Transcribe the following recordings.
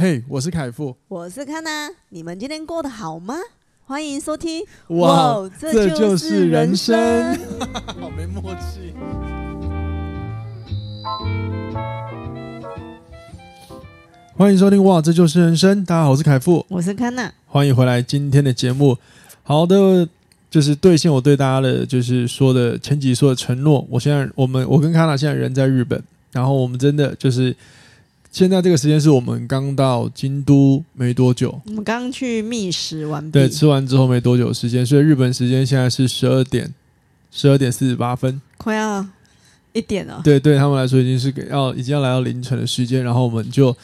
嘿，我是凯富，我是康娜，你们今天过得好吗？欢迎收听。哇，哇这就是人生，好没默契。欢迎收听哇，这就是人生。大家好，我是凯富，我是康娜，欢迎回来今天的节目。好的，就是兑现我对大家的，就是说的前几说的承诺。我现在，我们，我跟康娜现在人在日本，然后我们真的就是。现在这个时间是我们刚到京都没多久，我们刚去觅食完毕，对，吃完之后没多久时间，所以日本时间现在是十二点，十二点四十八分，快要一点了。对，对他们来说已经是给要已经要来到凌晨的时间，然后我们就。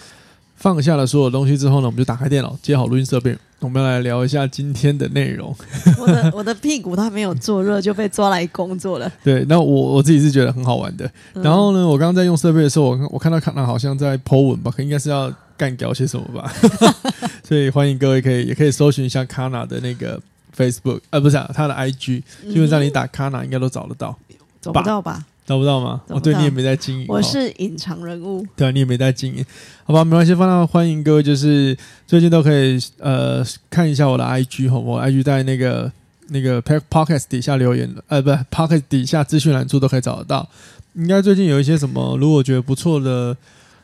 放下了所有东西之后呢，我们就打开电脑，接好录音设备，我们要来聊一下今天的内容。我的我的屁股它没有坐热就被抓来工作了。对，那我我自己是觉得很好玩的。嗯、然后呢，我刚刚在用设备的时候，我我看到康娜好像在 po 文吧，可应该是要干掉些什么吧。所以欢迎各位可以也可以搜寻一下康娜的那个 Facebook，呃，不是啊，他的 IG，基本上你打康娜应该都找得到，找不到吧？找不到吗？哦，对，你也没在经营。我是隐藏人物。对啊，你也没在经营。好吧，没关系。放到欢迎各位，就是最近都可以呃看一下我的 IG 哈，我 IG 在那个那个 Podcast 底下留言，呃，不，Podcast 底下资讯栏处都可以找得到。应该最近有一些什么，如果觉得不错的、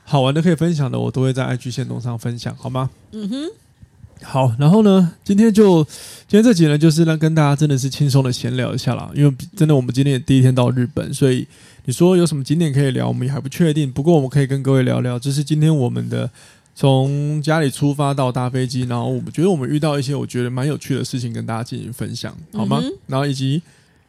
好玩的可以分享的，我都会在 IG 线动上分享，好吗？嗯哼。好，然后呢，今天就今天这集呢，就是让跟大家真的是轻松的闲聊一下啦。因为真的我们今天也第一天到日本，所以你说有什么景点可以聊，我们也还不确定。不过我们可以跟各位聊聊，这是今天我们的从家里出发到搭飞机，然后我们觉得我们遇到一些我觉得蛮有趣的事情，跟大家进行分享，好吗？嗯、然后以及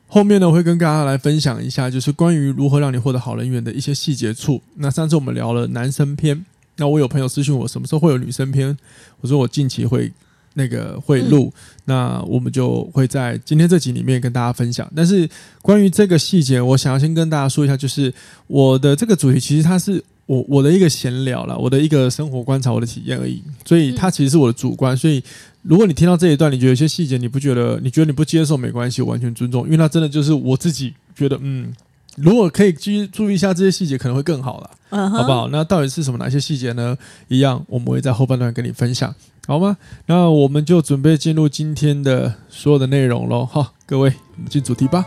后面呢，会跟大家来分享一下，就是关于如何让你获得好人缘的一些细节处。那上次我们聊了男生篇。那我有朋友私信我，什么时候会有女生篇？我说我近期会那个会录，嗯、那我们就会在今天这集里面跟大家分享。但是关于这个细节，我想要先跟大家说一下，就是我的这个主题其实它是我我的一个闲聊啦，我的一个生活观察，我的体验而已。所以它其实是我的主观。所以如果你听到这一段，你觉得有些细节你不觉得，你觉得你不接受没关系，我完全尊重，因为它真的就是我自己觉得嗯。如果可以继续注意一下这些细节，可能会更好了，uh huh. 好不好？那到底是什么？哪些细节呢？一样，我们会在后半段跟你分享，好吗？那我们就准备进入今天的所有的内容喽。好，各位，我们进主题吧。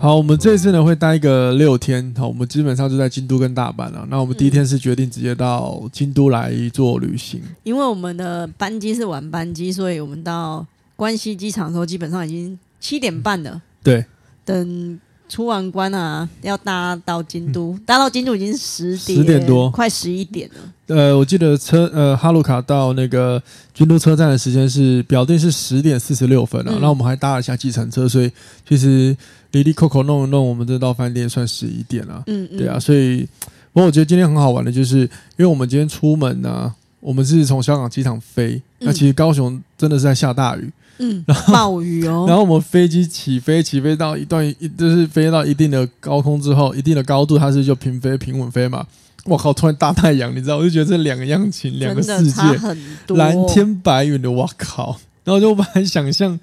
好，我们这次呢会待一个六天，好，我们基本上就在京都跟大阪了。那我们第一天是决定直接到京都来做旅行，因为我们的班机是晚班机，所以我们到关西机场的时候基本上已经七点半了。对，等出完关啊，要搭到京都，搭到京都已经十点十点多，快十一点了。呃，我记得车呃哈鲁卡到那个京都车站的时间是表定是十点四十六分啊，那、嗯、我们还搭了一下计程车，所以其实哩哩扣扣弄一弄，我们这到饭店算十一点了。嗯嗯，对啊，所以不过我觉得今天很好玩的，就是因为我们今天出门呢、啊，我们是从香港机场飞，嗯、那其实高雄真的是在下大雨。嗯，然后暴雨哦，然后我们飞机起飞，起飞到一段一，就是飞到一定的高空之后，一定的高度，它是就平飞平稳飞嘛。我靠，突然大太阳，你知道，我就觉得这两个样情，两个世界，蓝天白云的，我靠。然后就我很想象，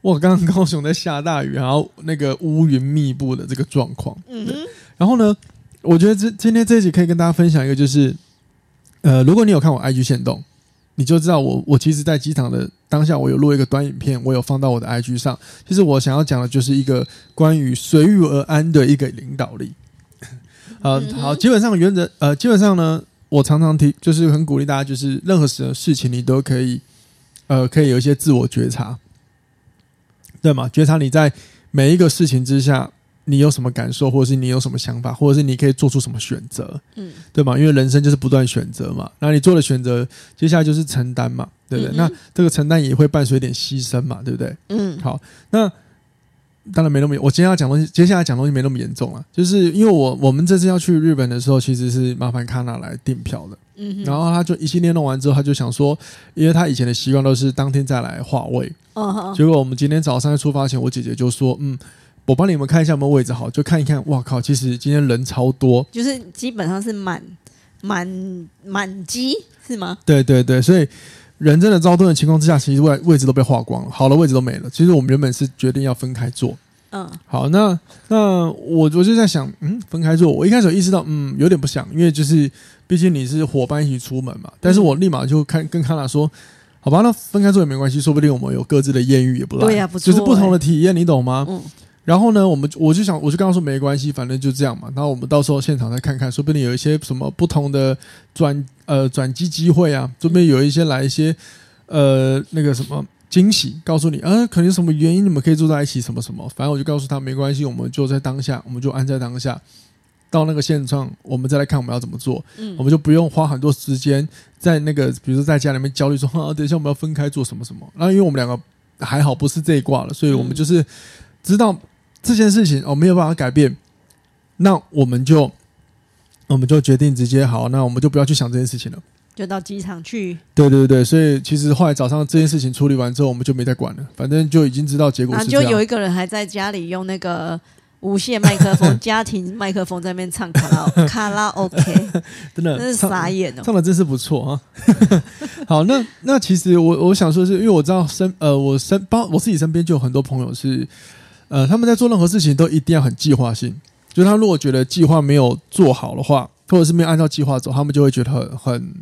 我刚刚高雄在下大雨，然后那个乌云密布的这个状况。嗯，然后呢，我觉得这今天这一集可以跟大家分享一个，就是呃，如果你有看我 IG 线动。你就知道我我其实，在机场的当下，我有录一个短影片，我有放到我的 IG 上。其实我想要讲的就是一个关于随遇而安的一个领导力。呃，好，基本上原则呃，基本上呢，我常常提，就是很鼓励大家，就是任何事事情你都可以呃，可以有一些自我觉察，对吗？觉察你在每一个事情之下。你有什么感受，或者是你有什么想法，或者是你可以做出什么选择，嗯，对吗？因为人生就是不断选择嘛。那你做的选择，接下来就是承担嘛，对不对？嗯嗯，那这个承担也会伴随一点牺牲嘛，对不对？嗯，好，那当然没那么，我今天要讲东西，接下来讲东西没那么严重了。就是因为我我们这次要去日本的时候，其实是麻烦卡纳来订票的，嗯哼，然后他就一系列弄完之后，他就想说，因为他以前的习惯都是当天再来化位，结果我们今天早上在出发前，我姐姐就说，嗯。我帮你们看一下有没有位置好，就看一看。哇靠！其实今天人超多，就是基本上是满满满机，是吗？对对对，所以人真的超多的情况之下，其实位位置都被划光了，好的位置都没了。其实我们原本是决定要分开坐，嗯，好，那那我我就在想，嗯，分开坐。我一开始有意识到，嗯，有点不想，因为就是毕竟你是伙伴一起出门嘛。但是我立马就看跟康纳说，好吧，那分开坐也没关系，说不定我们有各自的艳遇也不赖。对呀、啊，不错、欸，就是不同的体验，你懂吗？嗯。然后呢，我们我就想，我就跟他说没关系，反正就这样嘛。然后我们到时候现场再看看，说不定有一些什么不同的转呃转机机会啊，说不定有一些来一些呃那个什么。惊喜，告诉你，啊，可能有什么原因你们可以坐在一起，什么什么，反正我就告诉他没关系，我们就在当下，我们就安在当下，到那个现场，我们再来看我们要怎么做，嗯，我们就不用花很多时间在那个，比如说在家里面焦虑说，啊，等一下我们要分开做什么什么，那因为我们两个还好不是这一挂了，所以我们就是知道这件事情哦没有办法改变，那我们就我们就决定直接好，那我们就不要去想这件事情了。就到机场去。对对对，所以其实后来早上这件事情处理完之后，我们就没再管了，反正就已经知道结果是这样。就有一个人还在家里用那个无线麦克风、家庭麦克风在那边唱卡拉 卡拉 OK，真的，真是傻眼哦，唱的真是不错啊。好，那那其实我我想说是，是因为我知道身呃，我身包我自己身边就有很多朋友是呃，他们在做任何事情都一定要很计划性，就他如果觉得计划没有做好的话，或者是没有按照计划走，他们就会觉得很很。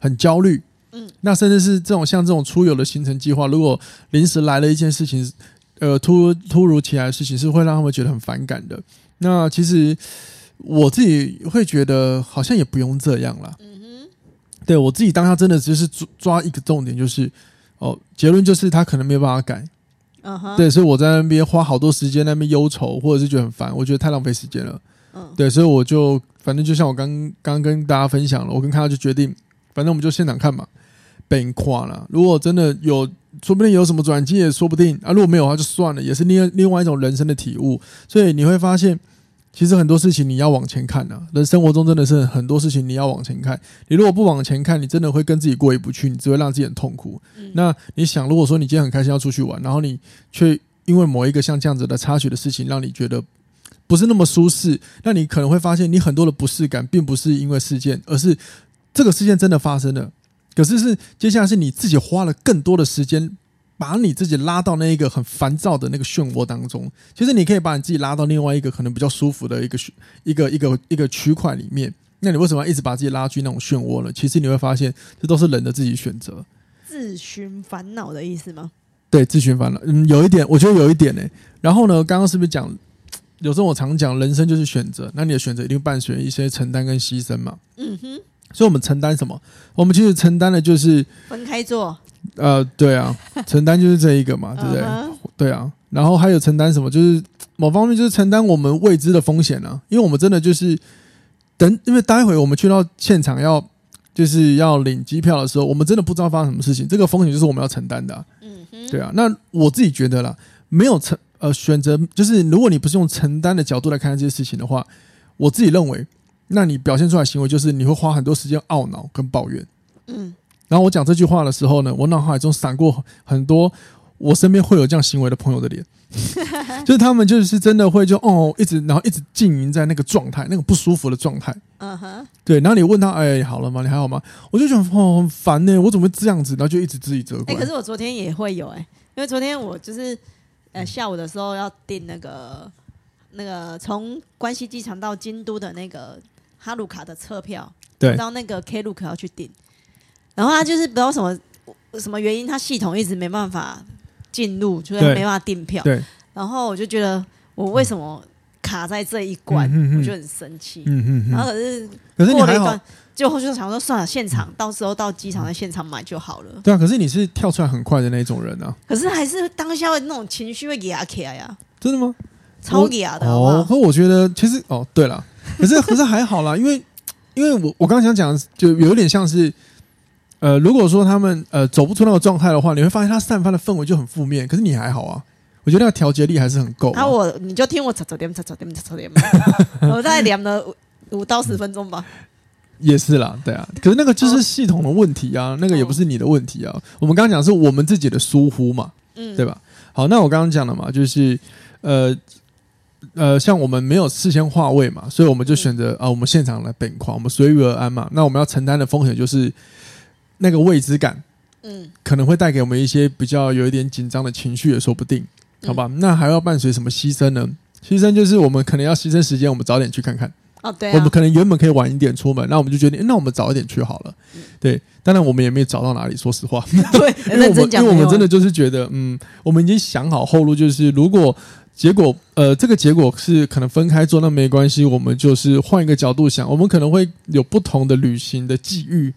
很焦虑，嗯，那甚至是这种像这种出游的行程计划，如果临时来了一件事情，呃，突突如其来的事情，是会让他们觉得很反感的。那其实我自己会觉得好像也不用这样啦。嗯哼，对我自己当下真的只是抓抓一个重点，就是哦，结论就是他可能没有办法改。嗯哼，对，所以我在那边花好多时间那边忧愁，或者是觉得很烦，我觉得太浪费时间了。嗯，对，所以我就反正就像我刚刚跟大家分享了，我跟他就决定。反正我们就现场看嘛，被夸了。如果真的有，说不定有什么转机也说不定啊。如果没有的话，就算了，也是另另外一种人生的体悟。所以你会发现，其实很多事情你要往前看啊。人生活中真的是很多事情你要往前看。你如果不往前看，你真的会跟自己过意不去，你只会让自己很痛苦。嗯、那你想，如果说你今天很开心要出去玩，然后你却因为某一个像这样子的插曲的事情，让你觉得不是那么舒适，那你可能会发现，你很多的不适感，并不是因为事件，而是。这个事件真的发生了，可是是接下来是你自己花了更多的时间，把你自己拉到那一个很烦躁的那个漩涡当中。其实你可以把你自己拉到另外一个可能比较舒服的一个一个一个一个区块里面。那你为什么要一直把自己拉去那种漩涡呢？其实你会发现，这都是人的自己选择。自寻烦恼的意思吗？对，自寻烦恼。嗯，有一点，我觉得有一点呢、欸。然后呢，刚刚是不是讲，有时候我常讲，人生就是选择。那你的选择一定伴随一些承担跟牺牲嘛？嗯哼。所以，我们承担什么？我们其实承担的就是分开坐。呃，对啊，承担就是这一个嘛，对不对？对啊。然后还有承担什么？就是某方面就是承担我们未知的风险啊。因为我们真的就是等，因为待会我们去到现场要就是要领机票的时候，我们真的不知道发生什么事情。这个风险就是我们要承担的啊。嗯哼。对啊。那我自己觉得啦，没有承呃选择，就是如果你不是用承担的角度来看待这些事情的话，我自己认为。那你表现出来的行为就是你会花很多时间懊恼跟抱怨，嗯，然后我讲这句话的时候呢，我脑海中闪过很多我身边会有这样行为的朋友的脸，就是他们就是真的会就哦一直然后一直浸淫在那个状态，那个不舒服的状态，嗯哼，对，然后你问他哎好了吗？你还好吗？我就觉得哦很烦呢，我怎么会这样子？然后就一直自己责怪。哎，可是我昨天也会有哎，因为昨天我就是呃下午的时候要订那个那个从关西机场到京都的那个。哈鲁卡的车票，对，到那个 Klook 要去订，然后他就是不知道什么什么原因，他系统一直没办法进入，就是没办法订票。对，然后我就觉得我为什么卡在这一关，嗯、我就很生气。嗯嗯嗯。然后可是过了一段，最后就想说算了，现场到时候到机场在现场买就好了。对啊，可是你是跳出来很快的那种人啊。可是还是当下的那种情绪会压起来呀。真的吗？超压的好不好？哦，可我觉得其实哦，对了。可是可是还好啦，因为因为我我刚刚想讲，就有点像是，呃，如果说他们呃走不出那个状态的话，你会发现他散发的氛围就很负面。可是你还好啊，我觉得那个调节力还是很够。啊，我你就听我吵吵点吵吵点吵吵点，我大概聊了五五到十分钟吧。也是啦，对啊。可是那个就是系统的问题啊，那个也不是你的问题啊。我们刚刚讲是我们自己的疏忽嘛，嗯，对吧？好，那我刚刚讲了嘛，就是呃。呃，像我们没有事先划位嘛，所以我们就选择啊，我们现场来本框，我们随遇而安嘛。那我们要承担的风险就是那个未知感，嗯，可能会带给我们一些比较有一点紧张的情绪也说不定。好吧？那还要伴随什么牺牲呢？牺牲就是我们可能要牺牲时间，我们早点去看看。哦，对、啊，我们可能原本可以晚一点出门，那我们就决定，那我们早一点去好了。嗯、对，当然我们也没有找到哪里，说实话。对，因为我们因为我们真的就是觉得，嗯，我们已经想好后路，就是如果结果呃这个结果是可能分开做，那没关系，我们就是换一个角度想，我们可能会有不同的旅行的际遇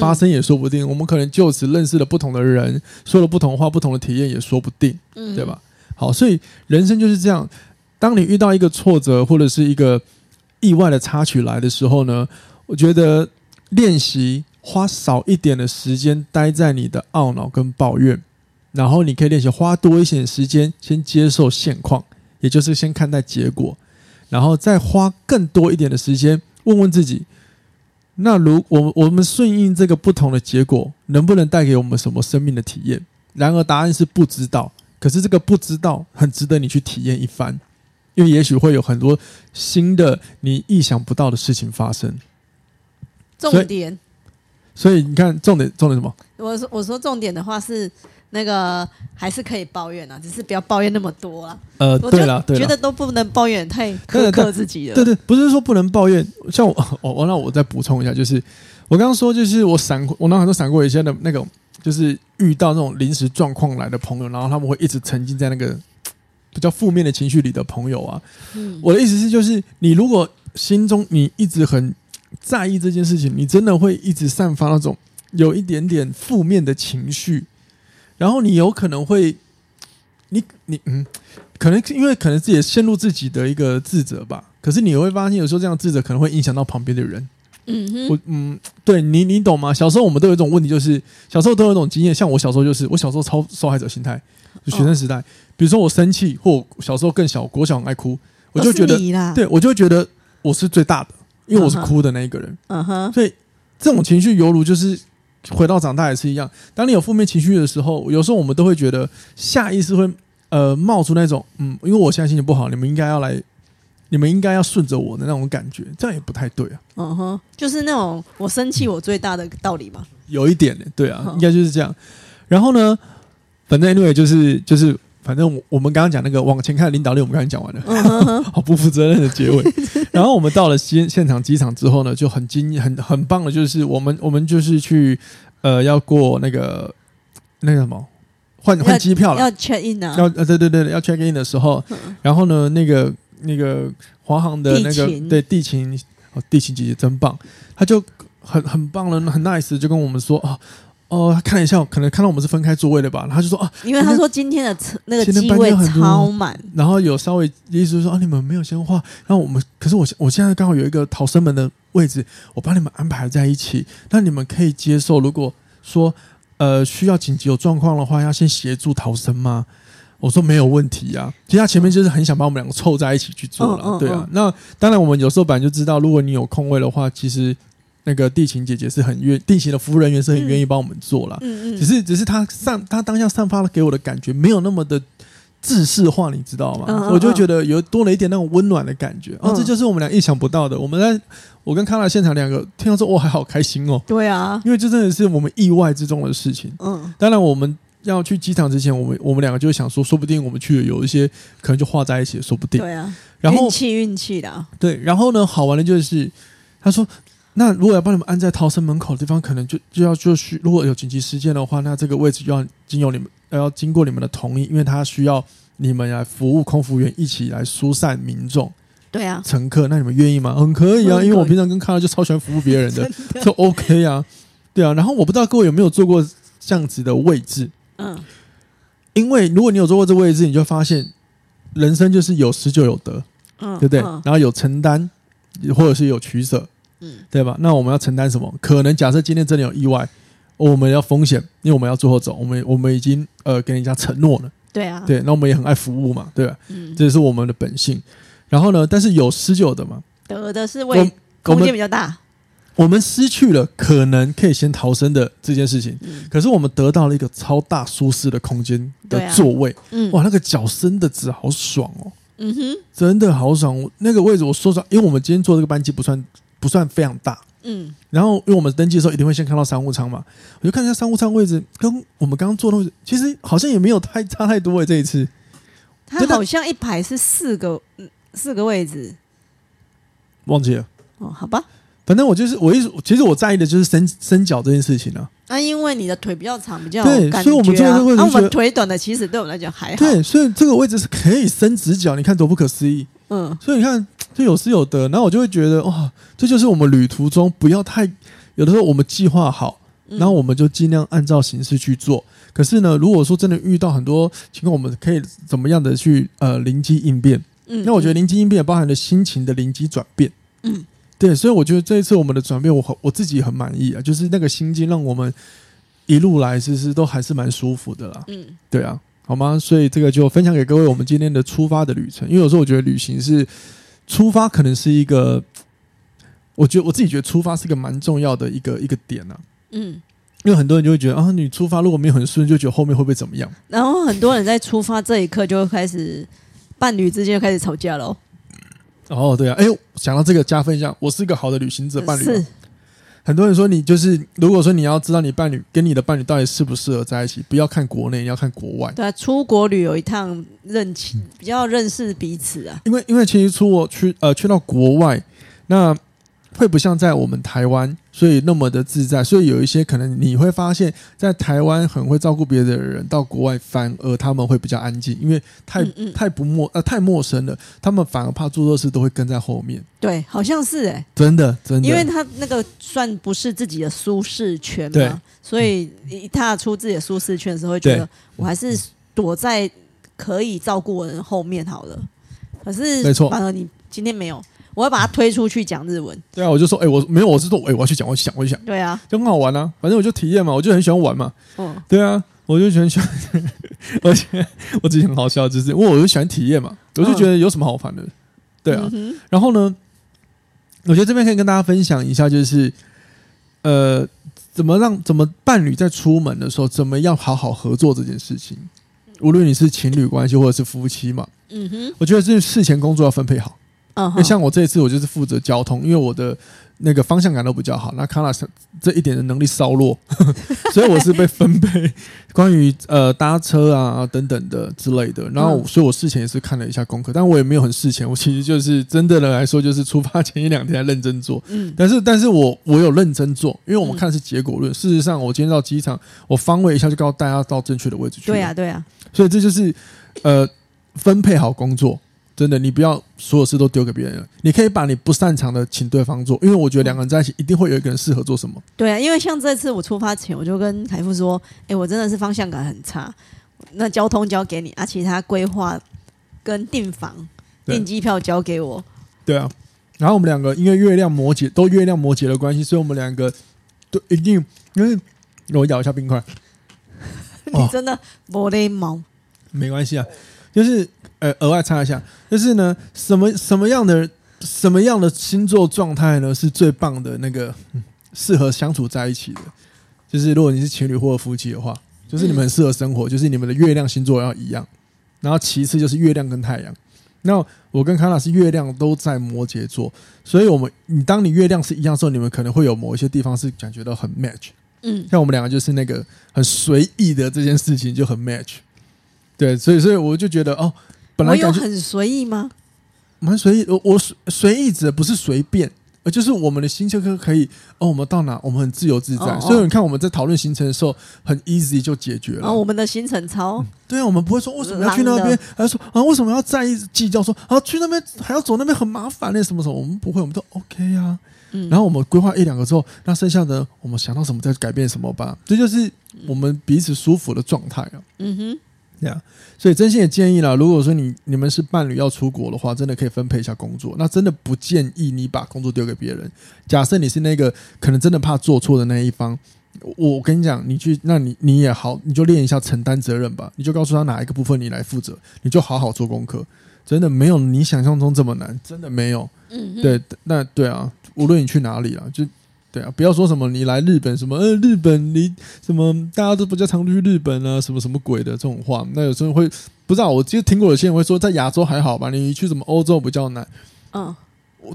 发生也说不定，嗯、我们可能就此认识了不同的人，说了不同话，不同的体验也说不定，嗯，对吧？好，所以人生就是这样，当你遇到一个挫折或者是一个。意外的插曲来的时候呢，我觉得练习花少一点的时间待在你的懊恼跟抱怨，然后你可以练习花多一些时间先接受现况，也就是先看待结果，然后再花更多一点的时间问问自己：那如我我们顺应这个不同的结果，能不能带给我们什么生命的体验？然而答案是不知道，可是这个不知道很值得你去体验一番。因为也许会有很多新的你意想不到的事情发生。重点，所以，所以你看，重点重点什么？我说我说重点的话是那个还是可以抱怨啊，只是不要抱怨那么多啊。呃，对了，觉得都不能抱怨，太苛刻自己了。对对，不是说不能抱怨。像我，我那我再补充一下，就是我刚刚说，就是我闪过，我脑海中闪过一些的那种，就是遇到那种临时状况来的朋友，然后他们会一直沉浸在那个。比较负面的情绪里的朋友啊，嗯，我的意思是，就是你如果心中你一直很在意这件事情，你真的会一直散发那种有一点点负面的情绪，然后你有可能会，你你嗯，可能因为可能自己陷入自己的一个自责吧，可是你会发现有时候这样自责可能会影响到旁边的人，嗯哼，我嗯，对你你懂吗？小时候我们都有一种问题，就是小时候都有一种经验，像我小时候就是我小时候超受害者心态，就学生时代。哦比如说我生气，或小时候更小，国小很爱哭，我就觉得，对我就会觉得我是最大的，因为我是哭的那一个人。嗯哼，所以这种情绪犹如就是回到长大也是一样。当你有负面情绪的时候，有时候我们都会觉得下意识会呃冒出那种嗯，因为我现在心情不好，你们应该要来，你们应该要顺着我的那种感觉，这样也不太对啊。嗯哼，就是那种我生气我最大的道理嘛。有一点呢，对啊，应该就是这样。然后呢，反正 anyway 就是就是。反正我我们刚刚讲那个往前看的领导力，我们刚才讲完了，好不负责任的结尾。然后我们到了现现场机场之后呢，就很惊很很棒的，就是我们我们就是去呃要过那个那个什么换换机票了，要 check in 啊，要呃对对对要 check in 的时候，嗯、然后呢那个那个华航的那个地对地勤。哦地勤姐姐真棒，她就很很棒了，很 nice，就跟我们说啊。哦，他看了一下，可能看到我们是分开座位的吧，他就说啊，因为他说今天的车那个机位超满，然后有稍微意思说啊，你们没有先画，然后我们可是我我现在刚好有一个逃生门的位置，我帮你们安排在一起，那你们可以接受？如果说呃需要紧急有状况的话，要先协助逃生吗？我说没有问题呀、啊，其实他前面就是很想把我们两个凑在一起去做了，对啊，那当然我们有时候本来就知道，如果你有空位的话，其实。那个地勤姐姐是很愿，地勤的服务人员是很愿意帮我们做了，嗯嗯，只是只是她散她当下散发了给我的感觉没有那么的制式化，你知道吗？嗯嗯嗯，我就觉得有多了一点那种温暖的感觉，哦，这就是我们俩意想不到的。我们在我跟康纳现场两个听到说，哇，还好开心哦，对啊，因为这真的是我们意外之中的事情。嗯，当然我们要去机场之前，我们我们两个就想说，说不定我们去了有一些可能就画在一起，说不定。对啊，然后运气运气的。对，然后呢，好玩的就是他说。那如果要帮你们安在逃生门口的地方，可能就就要就需如果有紧急事件的话，那这个位置就要经由你们要经过你们的同意，因为他需要你们来服务空服员一起来疏散民众。对啊，乘客，那你们愿意吗？很可以啊，因为我平常跟康乐就超喜欢服务别人的，就 OK 啊，对啊。然后我不知道各位有没有坐过这样子的位置，嗯，因为如果你有坐过这位置，你就发现人生就是有失就有得，嗯，对不对？然后有承担，或者是有取舍。嗯，对吧？那我们要承担什么？可能假设今天真的有意外，我们要风险，因为我们要最后走，我们我们已经呃跟人家承诺了。对啊，对，那我们也很爱服务嘛，对吧？嗯，这是我们的本性。然后呢，但是有失就有得嘛，得的是为空间比较大。我们失去了可能可以先逃生的这件事情，嗯、可是我们得到了一个超大舒适的空间的座位。啊、嗯，哇，那个脚伸的直好爽哦。嗯哼，真的好爽。那个位置我说实话，因为我们今天坐这个班机不算。不算非常大，嗯，然后因为我们登记的时候一定会先看到商务舱嘛，我就看一下商务舱位置跟我们刚刚坐的位置，其实好像也没有太差太多诶。这一次它好像一排是四个，四个位置，忘记了。哦，好吧。反正我就是我一直其实我在意的就是伸伸脚这件事情啊。那、啊、因为你的腿比较长，比较对，所以我们坐这个位置，我们腿短的其实对我们来讲还好。对，所以这个位置是可以伸直脚，你看多不可思议。嗯，所以你看就有失有得，然后我就会觉得哇，这就是我们旅途中不要太有的时候我们计划好，然后我们就尽量按照形式去做。嗯、可是呢，如果说真的遇到很多情况，我们可以怎么样的去呃灵机应变？嗯，那我觉得灵机应变也包含了心情的灵机转变。嗯。对，所以我觉得这一次我们的转变，我我自己很满意啊，就是那个心境让我们一路来其实都还是蛮舒服的啦。嗯，对啊，好吗？所以这个就分享给各位我们今天的出发的旅程，因为有时候我觉得旅行是出发，可能是一个，我觉得我自己觉得出发是一个蛮重要的一个一个点啊。嗯，因为很多人就会觉得啊，你出发如果没有很顺，就觉得后面会不会怎么样？然后很多人在出发这一刻就会开始伴侣之间就开始吵架喽。哦，对啊，哎，想到这个加分项，我是一个好的旅行者伴侣。是，很多人说你就是，如果说你要知道你伴侣跟你的伴侣到底适不适合在一起，不要看国内，要看国外。对啊，出国旅游一趟认清，比较认识彼此啊。因为因为其实出国去呃去到国外，那会不像在我们台湾。所以那么的自在，所以有一些可能你会发现，在台湾很会照顾别人的人，到国外反而他们会比较安静，因为太嗯嗯太不陌呃太陌生了，他们反而怕做错事都会跟在后面。对，好像是哎、欸，真的真的，因为他那个算不是自己的舒适圈嘛，所以一踏出自己的舒适圈的时候，会觉得我还是躲在可以照顾人后面好了。可是没错，反而你今天没有。我要把他推出去讲日文。对啊，我就说，哎、欸，我没有，我是说，哎、欸，我要去讲，我要去讲，我去讲。对啊，就很好玩啊，反正我就体验嘛，我就很喜欢玩嘛。嗯，对啊，我就很喜欢，而且我自己很好笑，就是因为我就喜欢体验嘛，我就觉得有什么好烦的。对啊，嗯、然后呢，我觉得这边可以跟大家分享一下，就是呃，怎么让怎么伴侣在出门的时候，怎么样好好合作这件事情。无论你是情侣关系或者是夫妻嘛，嗯哼，我觉得这事前工作要分配好。嗯，像我这一次，我就是负责交通，因为我的那个方向感都比较好。那卡拉这一点的能力稍弱，所以我是被分配关于呃搭车啊等等的之类的。然后，所以我事前也是看了一下功课，但我也没有很事前，我其实就是真的来说，就是出发前一两天认真做。嗯，但是，但是我我有认真做，因为我们看的是结果论。事实上，我今天到机场，我方位一下就告诉大家到正确的位置去。对呀，对呀。所以这就是呃分配好工作。真的，你不要所有事都丢给别人。你可以把你不擅长的请对方做，因为我觉得两个人在一起一定会有一个人适合做什么。对啊，因为像这次我出发前，我就跟凯富说：“哎、欸，我真的是方向感很差，那交通交给你，啊，其他规划跟订房、订机票交给我。”对啊，然后我们两个因为月亮摩羯都月亮摩羯的关系，所以我们两个都一定因为我咬一下冰块。你真的没礼貌。没关系啊。就是呃，额外插一下，就是呢，什么什么样的什么样的星座状态呢，是最棒的那个适合相处在一起的。就是如果你是情侣或者夫妻的话，就是你们很适合生活，就是你们的月亮星座要一样。然后其次就是月亮跟太阳。那我跟康老师月亮都在摩羯座，所以我们你当你月亮是一样的时候，你们可能会有某一些地方是感觉到很 match。嗯，像我们两个就是那个很随意的这件事情就很 match。对，所以所以我就觉得哦，本来感觉很随意吗？蛮随意，我我随意指的不是随便，而就是我们的行程可可以哦，我们到哪我们很自由自在。哦哦，所以你看我们在讨论行程的时候，很 easy 就解决了。哦，我们的行程超、嗯、对啊，我们不会说为什么要去那边，还说啊为什么要在意计较说啊去那边还要走那边很麻烦那什么什么，我们不会，我们都 OK 啊。嗯，然后我们规划一两个之后，那剩下的我们想到什么再改变什么吧，这就是我们彼此舒服的状态啊。嗯哼。这样，所以真心也建议啦，如果说你你们是伴侣要出国的话，真的可以分配一下工作。那真的不建议你把工作丢给别人。假设你是那个可能真的怕做错的那一方，我跟你讲，你去，那你你也好，你就练一下承担责任吧。你就告诉他哪一个部分你来负责，你就好好做功课。真的没有你想象中这么难，真的没有。嗯哼，对，那对啊，无论你去哪里啊，就。对啊，不要说什么你来日本什么呃日本你什么大家都不叫常去日本啊什么什么鬼的这种话，那有时候会不知道，我其实听过有些人会说在亚洲还好吧，你去什么欧洲比较难。嗯，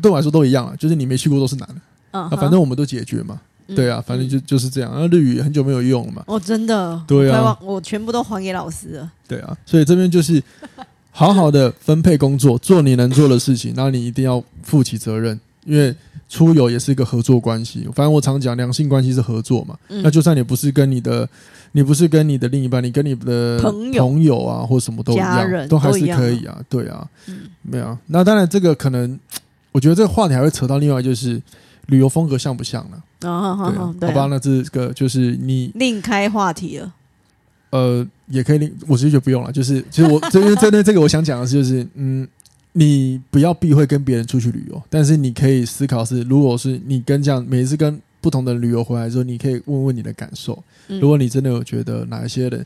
对我来说都一样啊，就是你没去过都是难的。嗯，啊，反正我们都解决嘛。对啊，反正就就是这样。那日语很久没有用了嘛。哦，真的。对啊，我全部都还给老师了。对啊，所以这边就是。好好的分配工作，做你能做的事情，那你一定要负起责任，因为出游也是一个合作关系。反正我常讲，两性关系是合作嘛。嗯、那就算你不是跟你的，你不是跟你的另一半，你跟你的朋友，朋友啊，或什么都一样，都还是可以啊。对啊，嗯、没有。那当然，这个可能，我觉得这个话题还会扯到另外，就是旅游风格像不像呢？啊，好好好，吧，那这个就是你另开话题了。呃，也可以另，我直接就不用了。就是，其实我这边针对这个，我想讲的是，就是，嗯，你不要避讳跟别人出去旅游，但是你可以思考是，如果是你跟这样每一次跟不同的旅游回来之后，你可以问问你的感受。嗯、如果你真的有觉得哪一些人，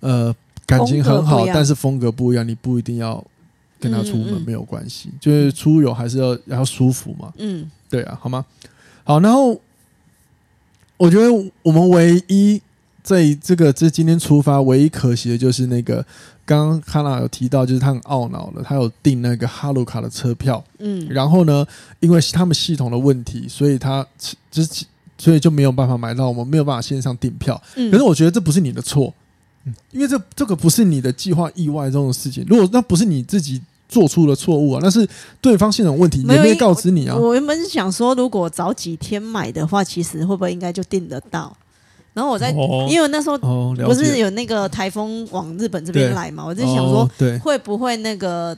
呃，感情很好，但是风格不一样，你不一定要跟他出门，嗯嗯没有关系。就是出游还是要要舒服嘛。嗯，对啊，好吗？好，然后我觉得我们唯一。在这个这今天出发，唯一可惜的就是那个刚刚哈娜有提到，就是他很懊恼了，他有订那个哈鲁卡的车票，嗯，然后呢，因为他们系统的问题，所以他之前所以就没有办法买到，我们没有办法线上订票。嗯，可是我觉得这不是你的错，嗯，因为这这个不是你的计划意外这种事情，如果那不是你自己做出了错误啊，那是对方系统问题，也没有告知你啊。我原本是想说，如果早几天买的话，其实会不会应该就订得到？然后我在，因为那时候不是有那个台风往日本这边来嘛，我就想说，会不会那个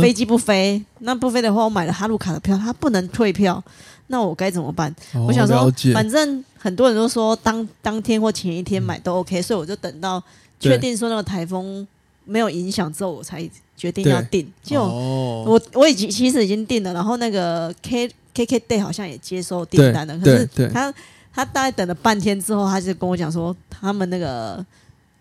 飞机不飞？那不飞的话，我买了哈鲁卡的票，它不能退票，那我该怎么办？我想说，反正很多人都说当当天或前一天买都 OK，所以我就等到确定说那个台风没有影响之后，我才决定要订。就我我已经其实已经订了，然后那个 K K K Day 好像也接收订单了，可是他。他大概等了半天之后，他就跟我讲说，他们那个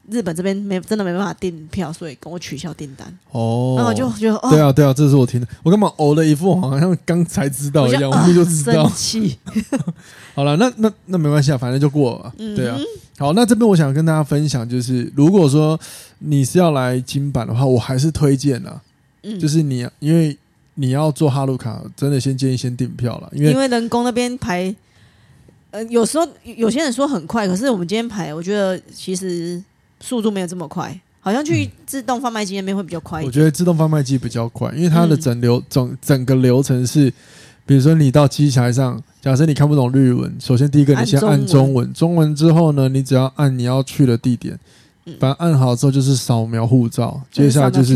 日本这边没真的没办法订票，所以跟我取消订单。哦，然后就觉得，对啊，对啊，这是我听的。我干嘛呕了一副好像刚才知道一样，我们就知道。生气。好了，那那那没关系啊，反正就过了。嗯、对啊。好，那这边我想跟大家分享，就是如果说你是要来金版的话，我还是推荐啊。嗯、就是你因为你要做哈鲁卡，真的先建议先订票了，因为因为人工那边排。呃，有时候有些人说很快，可是我们今天排，我觉得其实速度没有这么快，好像去自动贩卖机那边会比较快一。我觉得自动贩卖机比较快，因为它的整流整整个流程是，比如说你到机台上，假设你看不懂日文，首先第一个你先按中文，中文之后呢，你只要按你要去的地点，反正按好之后就是扫描护照，接下来就是。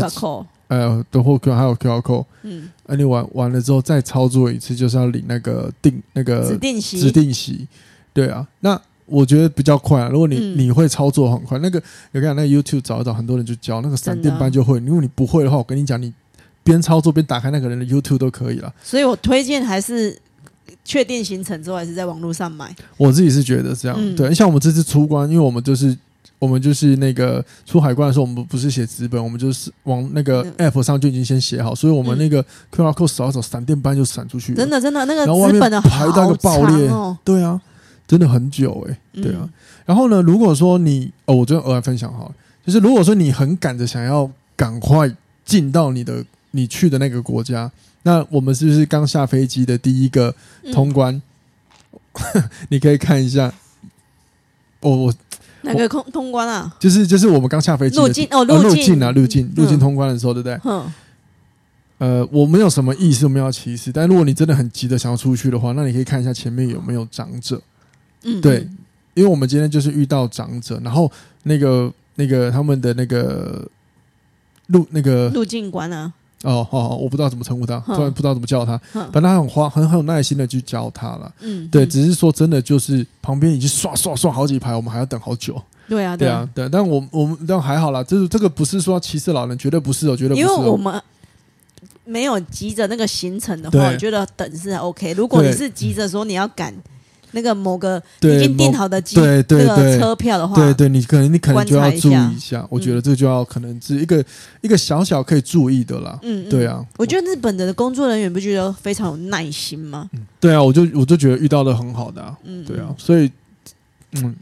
呃，都或可还有 QR code，嗯，啊，你玩完了之后再操作一次，就是要领那个定那个指定席，指定席，对啊，那我觉得比较快啊。如果你、嗯、你会操作很快，那个有看那个 YouTube 找一找，很多人就教那个闪电班就会。如果你不会的话，我跟你讲，你边操作边打开那个人的 YouTube 都可以了。所以我推荐还是确定行程之后，还是在网络上买。我自己是觉得这样，嗯、对，像我们这次出关，因为我们就是。我们就是那个出海关的时候，我们不是写纸本，我们就是往那个 app 上就已经先写好，所以我们那个 QR code 扫一扫，闪电般就闪出去。真的，真的，那个纸本的排到个爆裂，对啊，真的很久哎、欸，对啊。然后呢，如果说你哦，我就额外分享哈，就是如果说你很赶着想要赶快进到你的你去的那个国家，那我们是不是刚下飞机的第一个通关？嗯、你可以看一下，我，我。哪个通通关啊？就是就是我们刚下飞机，入境哦，入境啊，入境入境通关的时候，对不对？嗯。呃，我没有什么意思，我们要歧视。但如果你真的很急的想要出去的话，那你可以看一下前面有没有长者。嗯，对，因为我们今天就是遇到长者，然后那个那个他们的那个路那个路径关啊。哦，好好，我不知道怎么称呼他，突然不知道怎么叫他，反正他很花，很很有耐心的去教他了。嗯，对，只是说真的，就是旁边已经刷刷刷好几排，我们还要等好久。对啊，对啊，对。但我我们但还好啦，就是这个不是说歧视老人，绝对不是哦，绝对不是。因为我们没有急着那个行程的话，我觉得等是 OK。如果你是急着说你要赶。那个某个已经订好的机那个车票的话，对对，你可能你可能就要注意一下。我觉得这就要可能是一个一个小小可以注意的啦。嗯，对啊。我觉得日本的工作人员不觉得非常有耐心吗？嗯对啊，我就我就觉得遇到的很好的。嗯，对啊。所以，嗯，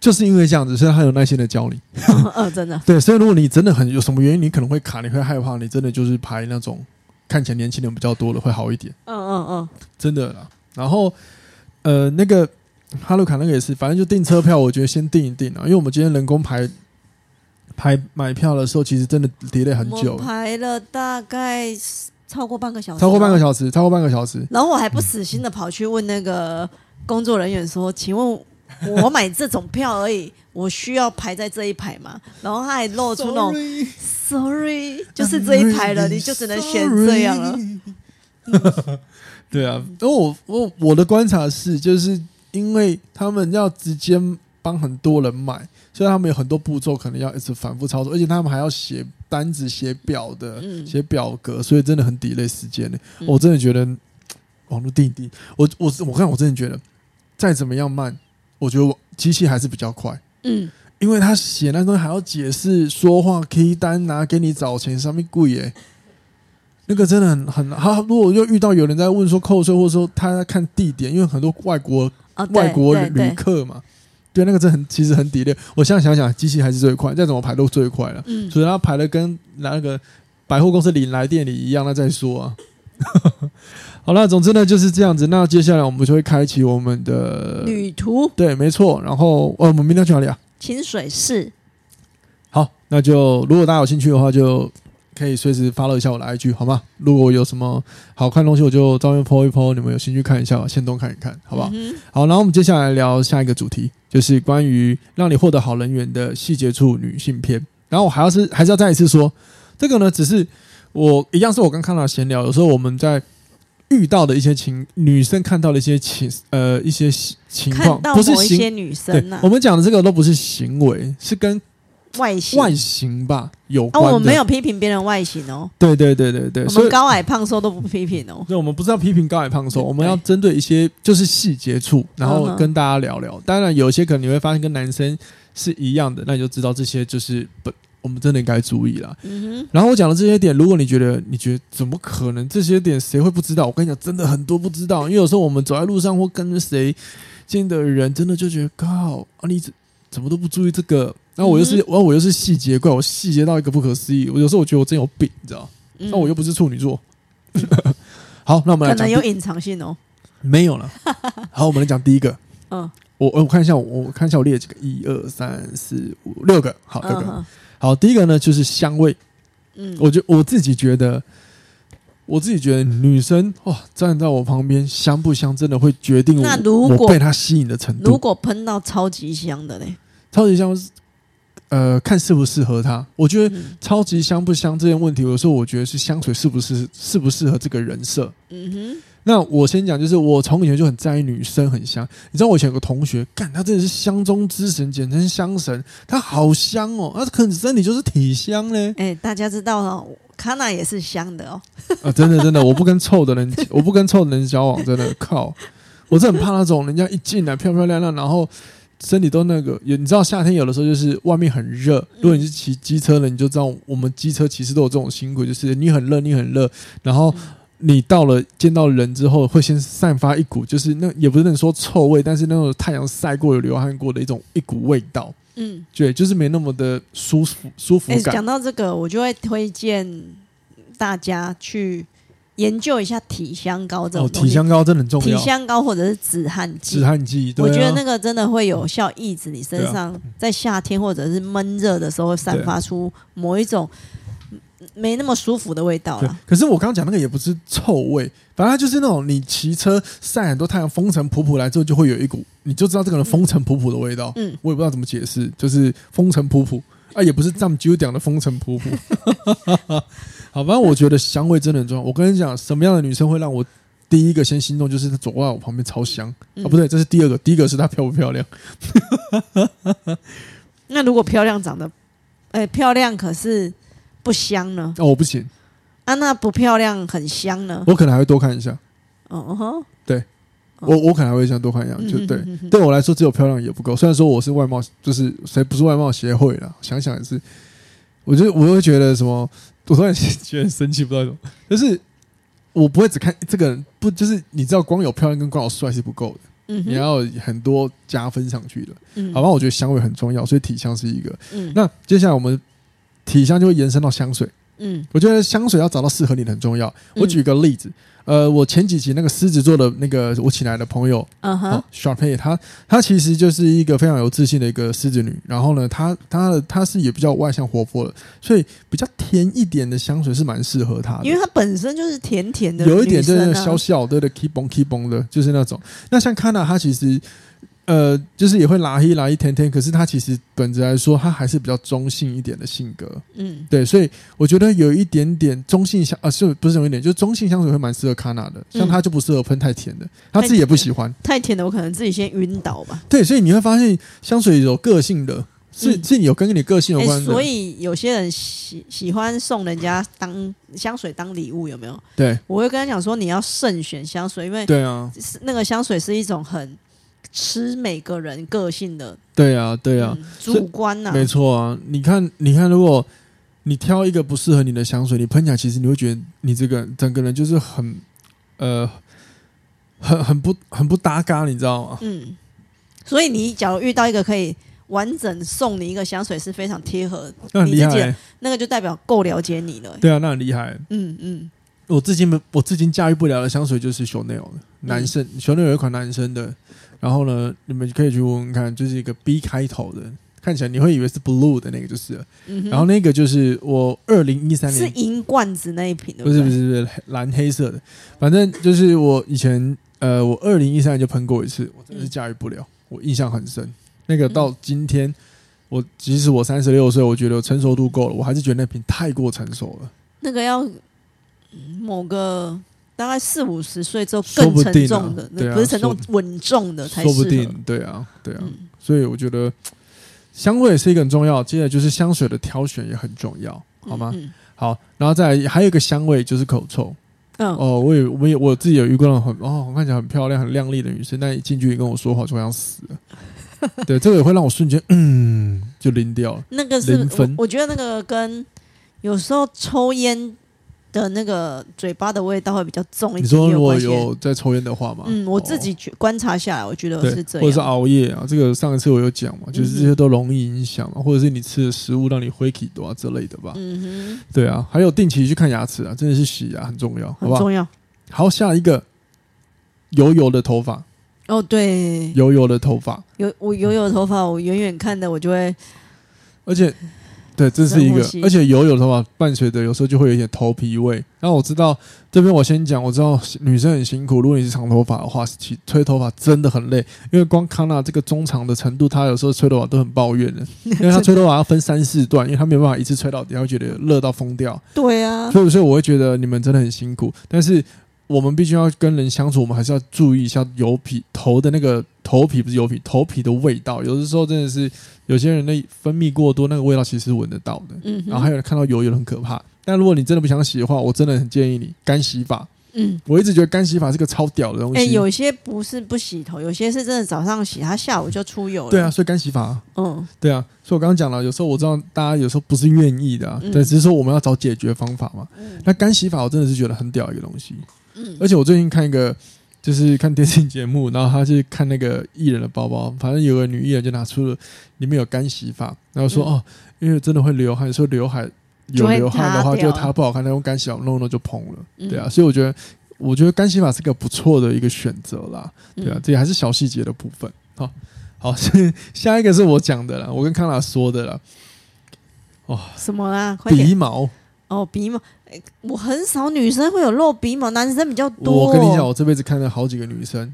就是因为这样子，所以他有耐心的教你。嗯，真的。对，所以如果你真的很有什么原因，你可能会卡，你会害怕，你真的就是排那种看起来年轻人比较多的会好一点。嗯嗯嗯，真的啦。然后。呃，那个哈鲁卡那个也是，反正就订车票，我觉得先订一订啊，因为我们今天人工排排买票的时候，其实真的 delay 很久，排了大概超过半个小时，超过半个小时，超过半个小时。然后我还不死心的跑去问那个工作人员说：“请问我买这种票而已，我需要排在这一排吗？”然后他还露出那种 “sorry”，, sorry 就是这一排了，你就只能选这样了。对啊，因为我我我的观察是，就是因为他们要直接帮很多人买。所以他们有很多步骤，可能要一直反复操作，而且他们还要写单子、写表的、写表格，所以真的很 delay 时间呢。我真的觉得网络定定，我我我看我真的觉得，再怎么样慢，我觉得机器还是比较快。嗯，因为他写那东西还要解释、说话、key 单拿给你找钱，上面贵耶。那个真的很很，他如果又遇到有人在问说扣税，或者说他在看地点，因为很多外国外国旅客嘛。对，那个真很，其实很 delay。我现在想想，机器还是最快，再怎么排都最快了。嗯，所以他排的跟那个百货公司领来店里一样，那再说啊。好了，总之呢就是这样子。那接下来我们就会开启我们的旅途。对，没错。然后，呃，我们明天去哪里啊？清水市。好，那就如果大家有兴趣的话，就。可以随时 follow 一下我的 IG 好吗？如果有什么好看的东西，我就照片 po 一 po，你们有兴趣看一下，先都看一看，好不好？嗯、好，然后我们接下来聊下一个主题，就是关于让你获得好人缘的细节处女性篇。然后我还要是还是要再一次说，这个呢，只是我一样是我刚看到闲聊，有时候我们在遇到的一些情女生看到的一些情呃一些情况，不是一些女生、啊，对，我们讲的这个都不是行为，是跟。外形外形吧，有关。啊，我没有批评别人外形哦。对对对对对，我们高矮胖瘦都不批评哦。对，我们不是要批评高矮胖瘦，我们要针对一些就是细节处，然后跟大家聊聊。当然，有些可能你会发现跟男生是一样的，那你就知道这些就是不，我们真的应该注意了。然后我讲的这些点，如果你觉得你觉得怎么可能这些点谁会不知道？我跟你讲，真的很多不知道，因为有时候我们走在路上或跟着谁见的人，真的就觉得靠啊，你怎怎么都不注意这个？然后我又是，然后我又是细节怪，我细节到一个不可思议。我有时候我觉得我真有病，你知道？那我又不是处女座。好，那我们来讲。可能有隐藏性哦。没有了。好，我们来讲第一个。嗯。我我看一下，我看一下我列了几个，一二三四五六个。好，六个。好，第一个呢就是香味。嗯。我觉我自己觉得，我自己觉得女生哇站在我旁边香不香，真的会决定我我被她吸引的程度。如果喷到超级香的嘞，超级香。呃，看适不适合他。我觉得超级香不香这件问题，有时候我觉得是香水是不是适不适合这个人设。嗯哼。那我先讲，就是我从以前就很在意女生很香。你知道我以前有个同学，干他真的是香中之神，简称香神。他好香哦，他可能身体就是体香嘞。哎、欸，大家知道哦，康娜也是香的哦。啊，真的真的，我不跟臭的人，我不跟臭的人交往，真的靠。我是很怕那种人家一进来漂漂亮亮，然后。身体都那个，也你知道夏天有的时候就是外面很热，如果你是骑机车的，你就知道我们机车其实都有这种辛苦，就是你很热，你很热，然后你到了见到人之后，会先散发一股，就是那也不是能说臭味，但是那种太阳晒过、有流汗过的一种一股味道。嗯，对，就是没那么的舒服舒服感。讲到这个，我就会推荐大家去。研究一下体香膏这种东西，体香膏真的很重要。体香膏或者是止汗剂，止汗剂，我觉得那个真的会有效抑制你身上在夏天或者是闷热的时候散发出某一种没那么舒服的味道了。可是我刚刚讲那个也不是臭味，反正就是那种你骑车晒很多太阳，风尘仆仆来之后就会有一股，你就知道这个人风尘仆仆的味道。嗯，我也不知道怎么解释，就是风尘仆仆啊，也不是这么久讲的风尘仆仆。好，反正我觉得香味真的很重要。我跟你讲，什么样的女生会让我第一个先心动？就是她走过来我旁边超香。不对，这是第二个。第一个是她漂不漂亮？那如果漂亮长得，哎、欸，漂亮可是不香呢？哦，我不行。啊，那不漂亮很香呢？我可能还会多看一下。哦吼，对，我我可能还会想多看一样。就对，对我来说，只有漂亮也不够。虽然说我是外貌，就是谁不是外貌协会了？想想也是，我就我会觉得什么。我突然觉得很生气，不知道为什么，就是我不会只看这个人，不就是你知道，光有漂亮跟光有帅是不够的，嗯，你要很多加分上去的，嗯，好吧，我觉得香味很重要，所以体香是一个，嗯，那接下来我们体香就会延伸到香水，嗯，我觉得香水要找到适合你的很重要。我举个例子。嗯呃，我前几集那个狮子座的那个我请来的朋友，嗯哼，Sharpay，她她其实就是一个非常有自信的一个狮子女。然后呢，她她的她是也比较外向活泼的，所以比较甜一点的香水是蛮适合她的。因为她本身就是甜甜的，有一点就是小小的的 keep on keep on 的，就是那种。那像 Kana，她其实。呃，就是也会拉一拉一甜甜，可是他其实本质来说，他还是比较中性一点的性格。嗯，对，所以我觉得有一点点中性香啊，是不是有一点，就是中性香水会蛮适合卡娜的。像他就不适合喷太甜的，他自己也不喜欢太甜的，我可能自己先晕倒吧。对，所以你会发现香水有个性的，是是有跟你个性有关的。所以有些人喜喜欢送人家当香水当礼物，有没有？对，我会跟他讲说，你要慎选香水，因为对啊，那个香水是一种很。吃每个人个性的，对啊，对啊，嗯、主观呐、啊，没错啊。你看，你看，如果你挑一个不适合你的香水，你喷起来，其实你会觉得你这个整个人就是很呃，很很不很不搭嘎，你知道吗？嗯。所以你假如遇到一个可以完整送你一个香水是非常贴合，那很厉害、欸，那个就代表够了解你了、欸。对啊，那很厉害。嗯嗯。我至今没，我至今驾驭不了的香水就是 Chanel 的男生，Chanel 有一款男生的。然后呢，你们可以去问问看，就是一个 B 开头的，看起来你会以为是 blue 的那个，就是。嗯、然后那个就是我二零一三年是银罐子那一瓶的，不是不是不是蓝黑色的，反正就是我以前呃，我二零一三年就喷过一次，我真的是驾驭不了，嗯、我印象很深。那个到今天，我即使我三十六岁，我觉得成熟度够了，我还是觉得那瓶太过成熟了。那个要某个。大概四五十岁之后更沉重的，不，啊、不是沉重稳重的才，说不定，对啊，对啊，嗯、所以我觉得香味也是一个很重要。接着就是香水的挑选也很重要，好吗？嗯嗯好，然后再来还有一个香味就是口臭。嗯，哦，我也，我也，我自己有遇过很哦，看起来很漂亮、很靓丽的女生，但一近距离跟我说话就想死了。对，这个也会让我瞬间嗯就拎掉了。那个是我觉得那个跟有时候抽烟。的那个嘴巴的味道会比较重一点。你说如果有在抽烟的话吗？嗯，我自己观察下来，我觉得是这样。或者是熬夜啊，这个上一次我有讲嘛，就是这些都容易影响嘛，或者是你吃的食物让你灰体多啊之类的吧。嗯哼，对啊，还有定期去看牙齿啊，真的是洗牙很重要，好不好？很重要。好，下一个油油的头发。哦，对，油油的头发，油我油油的头发，我远远看的我就会，而且。对，这是一个，而且油油的话，伴随着有时候就会有一点头皮味。然后我知道这边我先讲，我知道女生很辛苦，如果你是长头发的话，其吹头发真的很累，因为光康纳这个中长的程度，他有时候吹头发都很抱怨的，因为他吹头发要分三四段，因为他没有办法一次吹到底，他会觉得热到疯掉。对啊，所以所以我会觉得你们真的很辛苦，但是。我们必须要跟人相处，我们还是要注意一下油皮头的那个头皮，不是油皮，头皮的味道。有的时候真的是有些人的分泌过多，那个味道其实是闻得到的。嗯，然后还有人看到油油很可怕。但如果你真的不想洗的话，我真的很建议你干洗法。嗯，我一直觉得干洗法是个超屌的东西。哎、欸，有些不是不洗头，有些是真的早上洗，它下午就出油了。对啊，所以干洗法。嗯，对啊，所以我刚刚讲了，有时候我知道大家有时候不是愿意的、啊，嗯、但只是说我们要找解决方法嘛。嗯，那干洗法我真的是觉得很屌一个东西。嗯，而且我最近看一个，就是看电视节目，然后他去看那个艺人的包包，反正有个女艺人就拿出了里面有干洗发，然后说、嗯、哦，因为真的会流汗，说刘海有流汗的话，就它不好看，那用干洗发弄弄就蓬了，嗯、对啊，所以我觉得我觉得干洗发是个不错的一个选择啦，对啊，这也还是小细节的部分。好，好，下一个是我讲的了，我跟康娜说的了，哦，什么啦？鼻毛。哦，鼻毛，欸，我很少女生会有露鼻毛，男生比较多。我跟你讲，我这辈子看了好几个女生，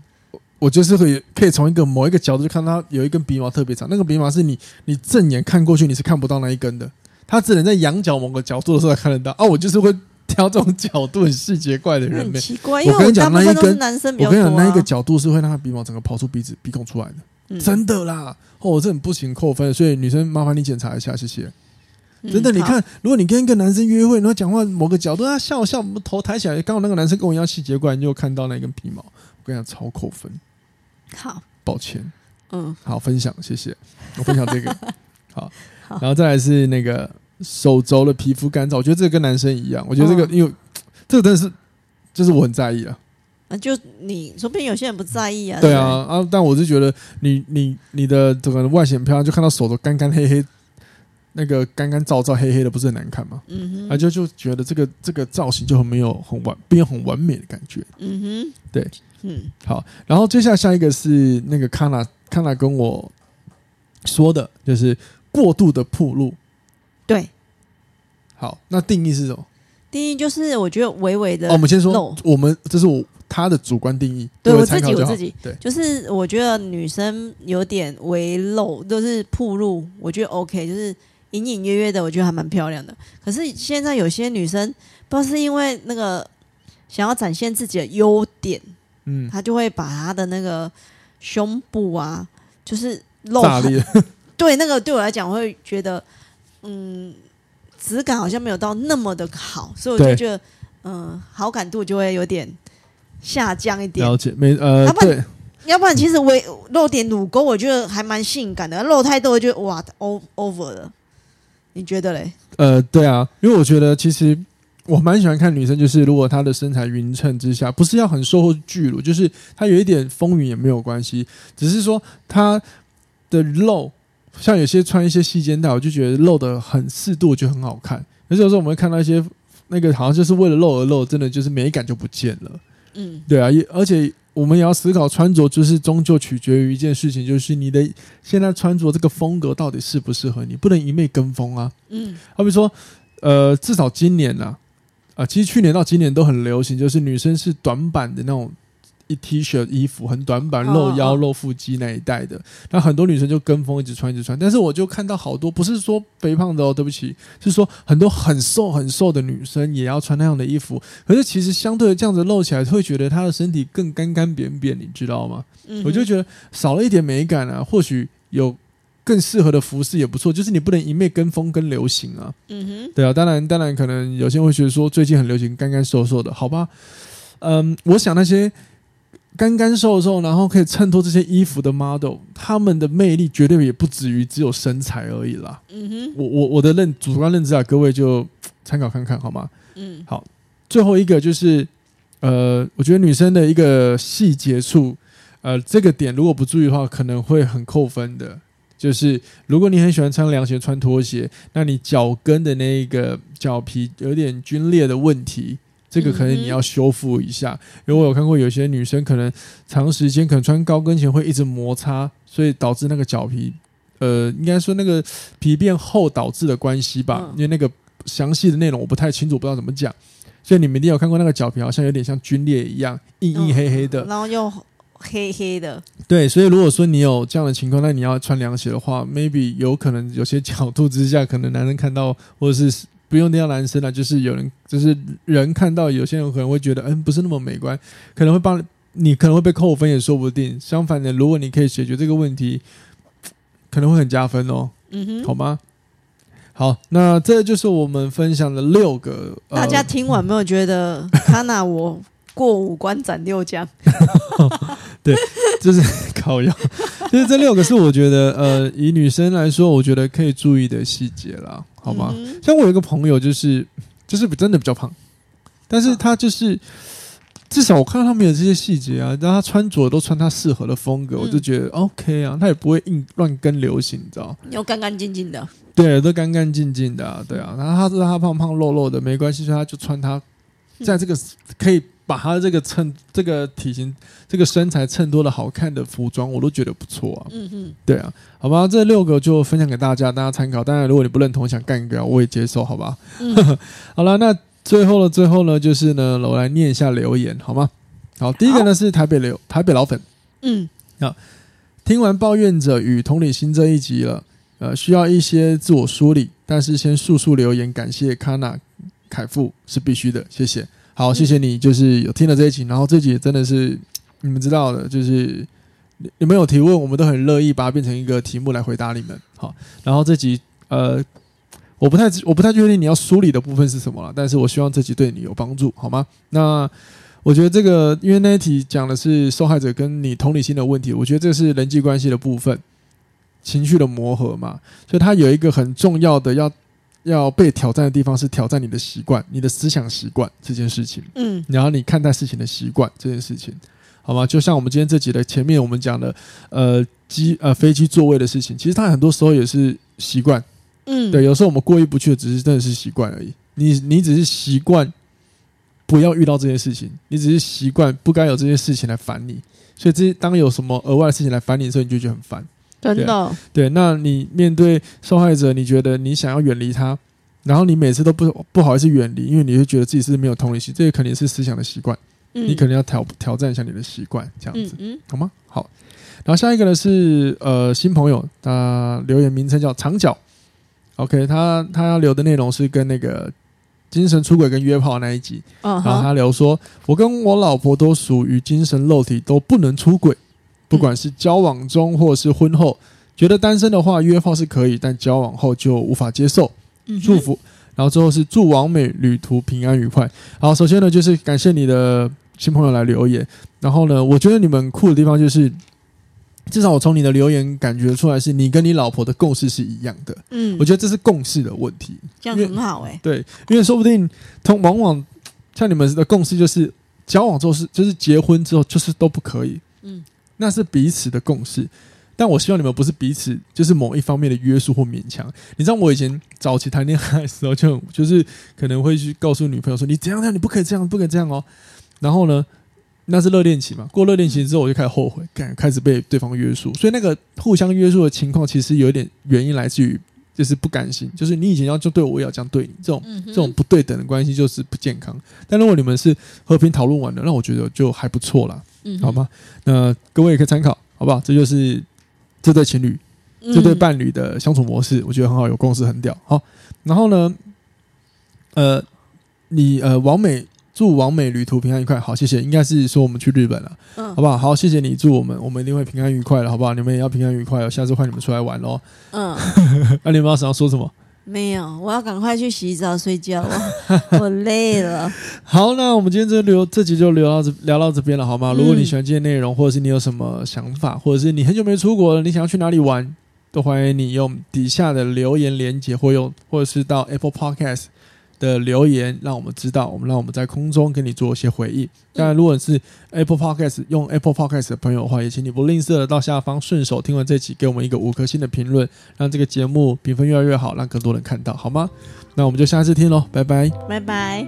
我就是可以可以从一个某一个角度就看她有一根鼻毛特别长，那个鼻毛是你你正眼看过去你是看不到那一根的，她只能在仰角某个角度的时候才看得到。啊，我就是会挑这种角度很细节怪的人。很奇怪，因为我跟你讲那一根男生比较多，啊，我跟你讲那一个角度是会让他鼻毛整个跑出鼻子鼻孔出来的，嗯，真的啦。哦，我这很不行扣分，所以女生麻烦你检查一下，谢谢。真的，你看，嗯、如果你跟一个男生约会，然后讲话某个角度，他笑笑，头抬起来，刚好那个男生跟我一样细节怪，你就看到那根皮毛，我跟你讲超扣分。好，抱歉，嗯，好，分享，谢谢，我分享这个，好，好然后再来是那个手肘的皮肤干燥，我觉得这个跟男生一样，我觉得这个、哦、因为这个真的是，就是我很在意啊。啊，就你说不定有些人不在意啊。对啊，啊，但我是觉得你你你的这个外显漂亮，就看到手都干干黑黑。那个干干燥燥、黑黑的，不是很难看吗？嗯哼，啊就就觉得这个这个造型就很没有很完，变很完美的感觉。嗯哼，对，嗯，好，然后接下来下一个是那个康纳康纳跟我说的，就是过度的暴露。对，好，那定义是什么？定义就是我觉得微微的。哦，我们先说，我们这是我他的主观定义，对我自己我自己，对，就是我觉得女生有点微露，就是暴露，我觉得 OK，就是。隐隐约约的，我觉得还蛮漂亮的。可是现在有些女生，不知道是因为那个想要展现自己的优点，嗯，她就会把她的那个胸部啊，就是露很，对那个对我来讲，我会觉得，嗯，质感好像没有到那么的好，所以我就觉得，嗯，好感度就会有点下降一点。了解，没呃，要不然，要不然其实我露点乳沟，我觉得还蛮性感的。露太多，我觉得哇，over 了。你觉得嘞？呃，对啊，因为我觉得其实我蛮喜欢看女生，就是如果她的身材匀称之下，不是要很瘦或巨乳，就是她有一点丰腴也没有关系，只是说她的露，像有些穿一些细肩带，我就觉得露的很适度，就很好看。而且有时候我们会看到一些那个好像就是为了露而露，真的就是美感就不见了。嗯，对啊，也而且。我们也要思考穿着，就是终究取决于一件事情，就是你的现在穿着这个风格到底适不适合你，不能一味跟风啊。嗯，好比说，呃，至少今年呢，啊，啊，其实去年到今年都很流行，就是女生是短版的那种。T 恤衣服很短版，露腰露腹肌那一带的，那很多女生就跟风一直穿一直穿，但是我就看到好多不是说肥胖的哦，对不起，是说很多很瘦很瘦的女生也要穿那样的衣服，可是其实相对的这样子露起来，会觉得她的身体更干干扁扁，你知道吗？我就觉得少了一点美感啊，或许有更适合的服饰也不错，就是你不能一昧跟风跟流行啊。嗯哼，对啊，当然当然可能有些人会觉得说最近很流行干干瘦瘦的，好吧？嗯，我想那些。干干瘦瘦，然后可以衬托这些衣服的 model，他们的魅力绝对也不止于只有身材而已啦。嗯哼，我我我的认主观认知啊，各位就参考看看好吗？嗯，好，最后一个就是，呃，我觉得女生的一个细节处，呃，这个点如果不注意的话，可能会很扣分的。就是如果你很喜欢穿凉鞋、穿拖鞋，那你脚跟的那个脚皮有点皲裂的问题。这个可能你要修复一下，因为我有看过有些女生可能长时间可能穿高跟鞋会一直摩擦，所以导致那个脚皮，呃，应该说那个皮变厚导致的关系吧。因为那个详细的内容我不太清楚，不知道怎么讲，所以你们一定有看过那个脚皮好像有点像皲裂一样，硬硬黑黑的，然后又黑黑的。对，所以如果说你有这样的情况，那你要穿凉鞋的话，maybe 有可能有些角度之下，可能男人看到或者是。不用那样男生了，就是有人，就是人看到有些人可能会觉得，嗯，不是那么美观，可能会帮你，可能会被扣分也说不定。相反的，如果你可以解决这个问题，可能会很加分哦。嗯哼，好吗？好，那这就是我们分享的六个。大家听完没有觉得，卡纳我过五关斩六将？对，就是 靠腰。其实这六个是我觉得，呃，以女生来说，我觉得可以注意的细节啦。好吗？嗯、像我有一个朋友，就是就是真的比较胖，但是他就是至少我看到他没有这些细节啊，然后他穿着都穿他适合的风格，嗯、我就觉得 OK 啊，他也不会硬乱跟流行，你知道？有干干净净的，对，都干干净净的、啊，对啊。然后他知道他胖胖肉肉的没关系，所以他就穿他在这个可以。把他这个衬这个体型、这个身材衬托的好看的服装，我都觉得不错啊。嗯嗯，对啊，好吧，这六个就分享给大家，大家参考。当然，如果你不认同，想干掉，我也接受，好吧？嗯、好了，那最后的最后呢，就是呢，我来念一下留言，好吗？好，第一个呢是台北留台北老粉，嗯，好，听完抱怨者与同理心这一集了，呃，需要一些自我梳理，但是先速速留言，感谢卡纳凯富是必须的，谢谢。好，谢谢你，就是有听了这一集，然后这集也真的是你们知道的，就是你们有提问，我们都很乐意把它变成一个题目来回答你们。好，然后这集呃，我不太我不太确定你要梳理的部分是什么了，但是我希望这集对你有帮助，好吗？那我觉得这个因为那一题讲的是受害者跟你同理心的问题，我觉得这是人际关系的部分，情绪的磨合嘛，所以它有一个很重要的要。要被挑战的地方是挑战你的习惯、你的思想习惯这件事情。嗯，然后你看待事情的习惯这件事情，好吗？就像我们今天这集的前面我们讲的，呃，机呃飞机座位的事情，其实它很多时候也是习惯，嗯，对，有时候我们过意不去的，只是真的是习惯而已。你你只是习惯不要遇到这件事情，你只是习惯不该有这件事情来烦你，所以这当有什么额外的事情来烦你的时候，你就觉得很烦。真的，对，那你面对受害者，你觉得你想要远离他，然后你每次都不不好意思远离，因为你会觉得自己是没有同理心，这个肯定是思想的习惯。嗯，你可能要挑挑战一下你的习惯，这样子，嗯，嗯，好吗？好。然后下一个呢是呃新朋友，他留言名称叫长脚，OK，他他要留的内容是跟那个精神出轨跟约炮那一集，然后他聊说，我跟我老婆都属于精神肉体都不能出轨。不管是交往中或是婚后，觉得单身的话约炮是可以，但交往后就无法接受。祝福，然后最后是祝王美旅途平安愉快。好，首先呢就是感谢你的新朋友来留言，然后呢，我觉得你们酷的地方就是，至少我从你的留言感觉出来是你跟你老婆的共识是一样的。嗯，我觉得这是共识的问题，这样很好哎。对，因为说不定通往往像你们的共识就是交往之后是就是结婚之后就是都不可以。嗯。那是彼此的共识，但我希望你们不是彼此就是某一方面的约束或勉强。你知道我以前早期谈恋爱的时候，就 就是可能会去告诉女朋友说：“你怎样怎样，你不可以这样，不可以这样哦。”然后呢，那是热恋期嘛。过热恋期之后，我就开始后悔，感开始被对方约束。所以那个互相约束的情况，其实有一点原因来自于就是不甘心，就是你以前要就对我，我也要这样对你，这种这种不对等的关系就是不健康。但如果你们是和平讨论完了，那我觉得就还不错啦。嗯，好吗？那各位也可以参考，好不好？这就是这对情侣、这对伴侣的相处模式，我觉得很好，有共识，很屌。好，然后呢，呃，你呃，王美祝王美旅途平安愉快。好，谢谢。应该是说我们去日本了，嗯，好不好？好，谢谢你，祝我们，我们一定会平安愉快的，好不好？你们也要平安愉快哦。下次换你们出来玩喽。嗯，那你们要想要说什么？没有，我要赶快去洗澡睡觉 了，我累了。好，那我们今天这留这集就聊到这聊到这边了，好吗？如果你喜欢今天内容，或者是你有什么想法，或者是你很久没出国了，你想要去哪里玩，都欢迎你用底下的留言连接，或用或者是到 Apple Podcast。的留言让我们知道，我们让我们在空中跟你做一些回应。当然，如果是 Apple Podcast 用 Apple Podcast 的朋友的话，也请你不吝啬的到下方顺手听完这集，给我们一个五颗星的评论，让这个节目评分越来越好，让更多人看到，好吗？那我们就下次听喽，拜拜，拜拜。